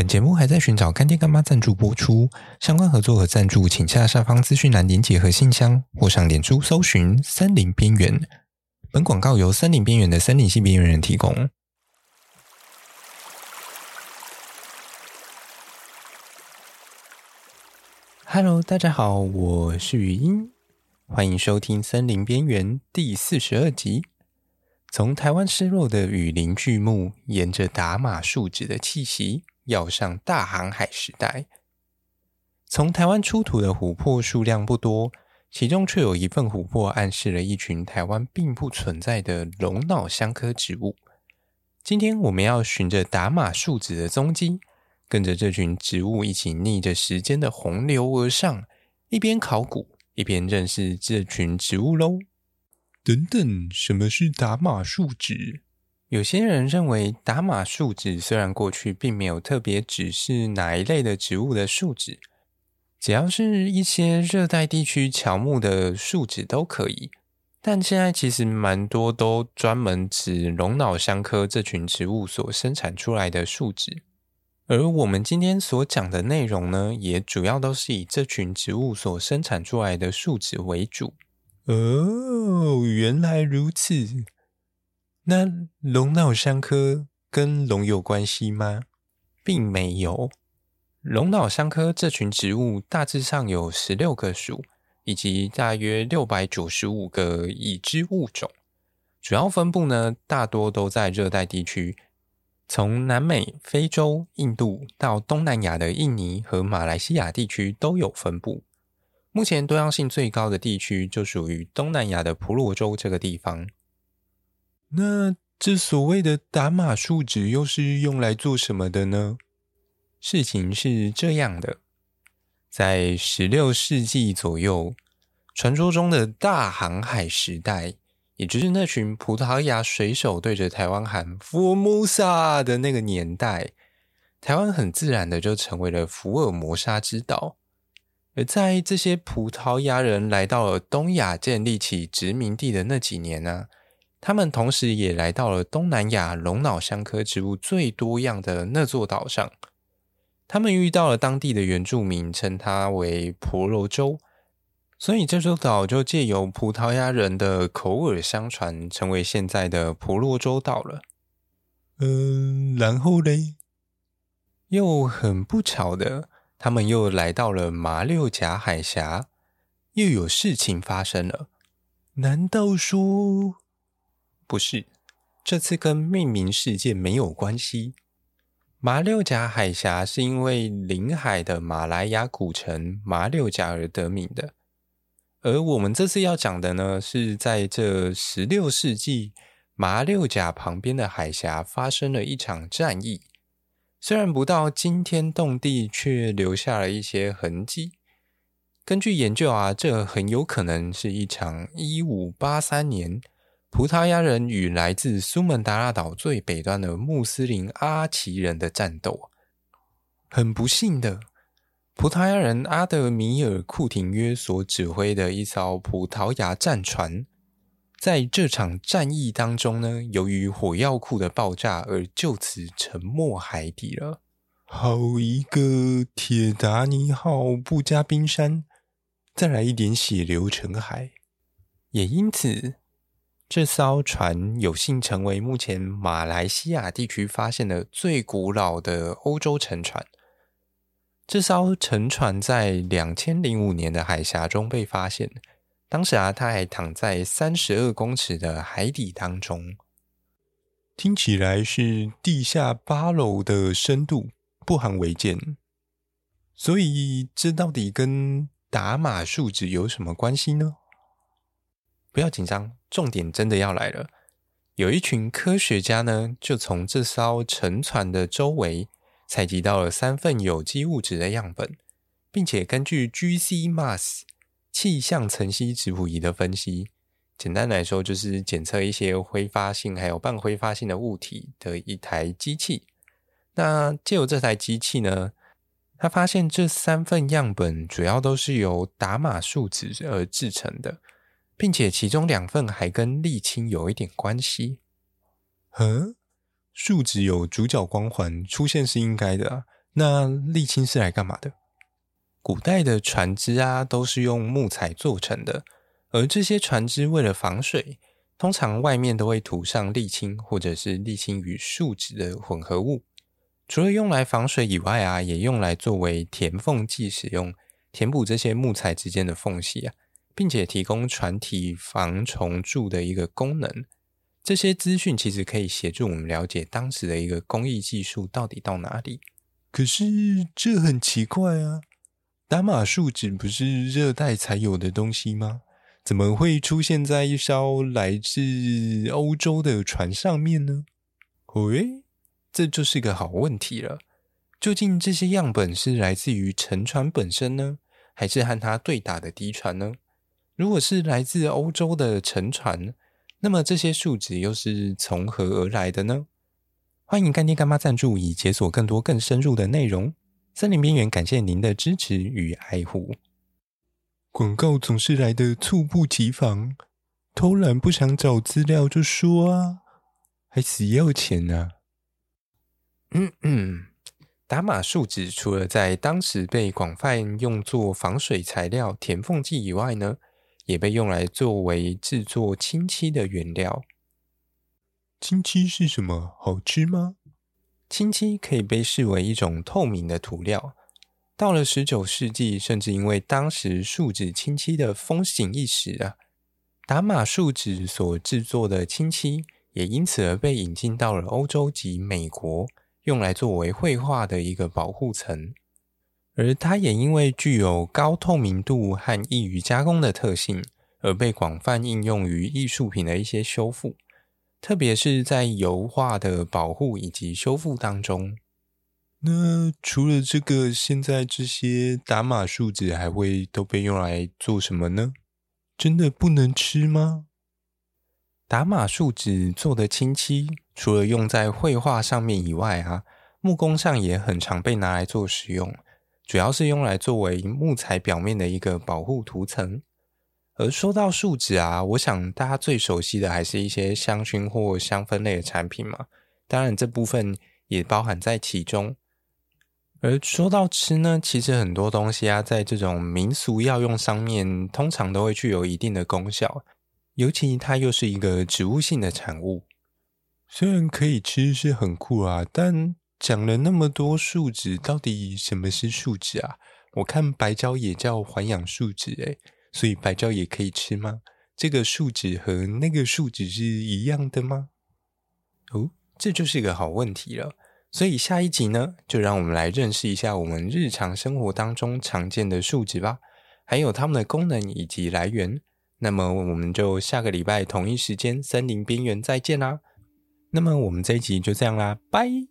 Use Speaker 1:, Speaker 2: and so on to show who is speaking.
Speaker 1: 本节目还在寻找干爹干妈赞助播出，相关合作和赞助，请下下方资讯栏连结和信箱，或上脸书搜寻“森林边缘”。本广告由森林边缘的森林系边缘人提供。Hello，大家好，我是语音，欢迎收听《森林边缘》第四十二集。从台湾失落的雨林巨木，沿着达玛树脂的气息，要上大航海时代。从台湾出土的琥珀数量不多，其中却有一份琥珀暗示了一群台湾并不存在的龙脑香科植物。今天我们要循着达玛树脂的踪迹。跟着这群植物一起逆着时间的洪流而上，一边考古一边认识这群植物喽。等等，什么是达玛树脂？有些人认为达玛树脂虽然过去并没有特别指示哪一类的植物的树脂，只要是一些热带地区乔木的树脂都可以，但现在其实蛮多都专门指龙脑香科这群植物所生产出来的树脂。而我们今天所讲的内容呢，也主要都是以这群植物所生产出来的树脂为主。哦，原来如此。那龙脑香科跟龙有关系吗？并没有。龙脑香科这群植物大致上有十六个属，以及大约六百九十五个已知物种。主要分布呢，大多都在热带地区。从南美、非洲、印度到东南亚的印尼和马来西亚地区都有分布。目前多样性最高的地区就属于东南亚的婆罗洲这个地方。那这所谓的打码数值又是用来做什么的呢？事情是这样的，在十六世纪左右，传说中的大航海时代。也就是那群葡萄牙水手对着台湾喊 “Formosa” 的那个年代，台湾很自然的就成为了福尔摩沙之岛。而在这些葡萄牙人来到了东亚建立起殖民地的那几年呢，他们同时也来到了东南亚龙脑香科植物最多样的那座岛上。他们遇到了当地的原住民，称它为婆罗洲。所以这座岛就借由葡萄牙人的口耳相传，成为现在的婆罗洲岛了。嗯，然后嘞，又很不巧的，他们又来到了马六甲海峡，又有事情发生了。难道说不是？这次跟命名事件没有关系。马六甲海峡是因为临海的马来亚古城马六甲而得名的。而我们这次要讲的呢，是在这十六世纪，马六甲旁边的海峡发生了一场战役。虽然不到惊天动地，却留下了一些痕迹。根据研究啊，这很有可能是一场一五八三年葡萄牙人与来自苏门答腊岛最北端的穆斯林阿奇人的战斗。很不幸的。葡萄牙人阿德米尔·库廷约所指挥的一艘葡萄牙战船，在这场战役当中呢，由于火药库的爆炸而就此沉没海底了。好一个铁达尼号不加冰山，再来一点血流成海。也因此，这艘船有幸成为目前马来西亚地区发现的最古老的欧洲沉船。这艘沉船在两千零五年的海峡中被发现，当时啊，它还躺在三十二公尺的海底当中，听起来是地下八楼的深度，不含违建。所以，这到底跟打码数值有什么关系呢？不要紧张，重点真的要来了。有一群科学家呢，就从这艘沉船的周围。采集到了三份有机物质的样本，并且根据 gc mas 气象层析质谱仪的分析，简单来说就是检测一些挥发性还有半挥发性的物体的一台机器。那借由这台机器呢，他发现这三份样本主要都是由达玛树脂而制成的，并且其中两份还跟沥青有一点关系。嗯。树脂有主角光环，出现是应该的啊，那沥青是来干嘛的？古代的船只啊，都是用木材做成的，而这些船只为了防水，通常外面都会涂上沥青，或者是沥青与树脂的混合物。除了用来防水以外啊，也用来作为填缝剂使用，填补这些木材之间的缝隙啊，并且提供船体防虫蛀的一个功能。这些资讯其实可以协助我们了解当时的一个工艺技术到底到哪里。可是这很奇怪啊，打马树脂不是热带才有的东西吗？怎么会出现在一艘来自欧洲的船上面呢？喂，这就是个好问题了。究竟这些样本是来自于沉船本身呢，还是和它对打的敌船呢？如果是来自欧洲的沉船，那么这些数值又是从何而来的呢？欢迎干爹干妈赞助，以解锁更多更深入的内容。森林边缘感谢您的支持与爱护。广告总是来的猝不及防，偷懒不想找资料就说啊，还死要钱呢、啊。嗯嗯，打码树脂除了在当时被广泛用作防水材料、填缝剂以外呢，也被用来作为制作漆漆的原料。漆漆是什么？好吃吗？漆漆可以被视为一种透明的涂料。到了十九世纪，甚至因为当时树脂漆漆的风行一时啊，达玛树脂所制作的漆漆也因此而被引进到了欧洲及美国，用来作为绘画的一个保护层。而它也因为具有高透明度和易于加工的特性，而被广泛应用于艺术品的一些修复，特别是在油画的保护以及修复当中。那除了这个，现在这些打码树脂还会都被用来做什么呢？真的不能吃吗？打码树脂做的清漆，除了用在绘画上面以外啊，木工上也很常被拿来做使用，主要是用来作为木材表面的一个保护涂层。而说到树脂啊，我想大家最熟悉的还是一些香薰或香氛类的产品嘛，当然这部分也包含在其中。而说到吃呢，其实很多东西啊，在这种民俗药用上面，通常都会具有一定的功效。尤其它又是一个植物性的产物，虽然可以吃是很酷啊，但讲了那么多树脂，到底什么是树脂啊？我看白胶也叫环氧树脂，诶，所以白胶也可以吃吗？这个树脂和那个树脂是一样的吗？哦，这就是一个好问题了。所以下一集呢，就让我们来认识一下我们日常生活当中常见的树脂吧，还有它们的功能以及来源。那么我们就下个礼拜同一时间森林边缘再见啦。那么我们这一集就这样啦，拜。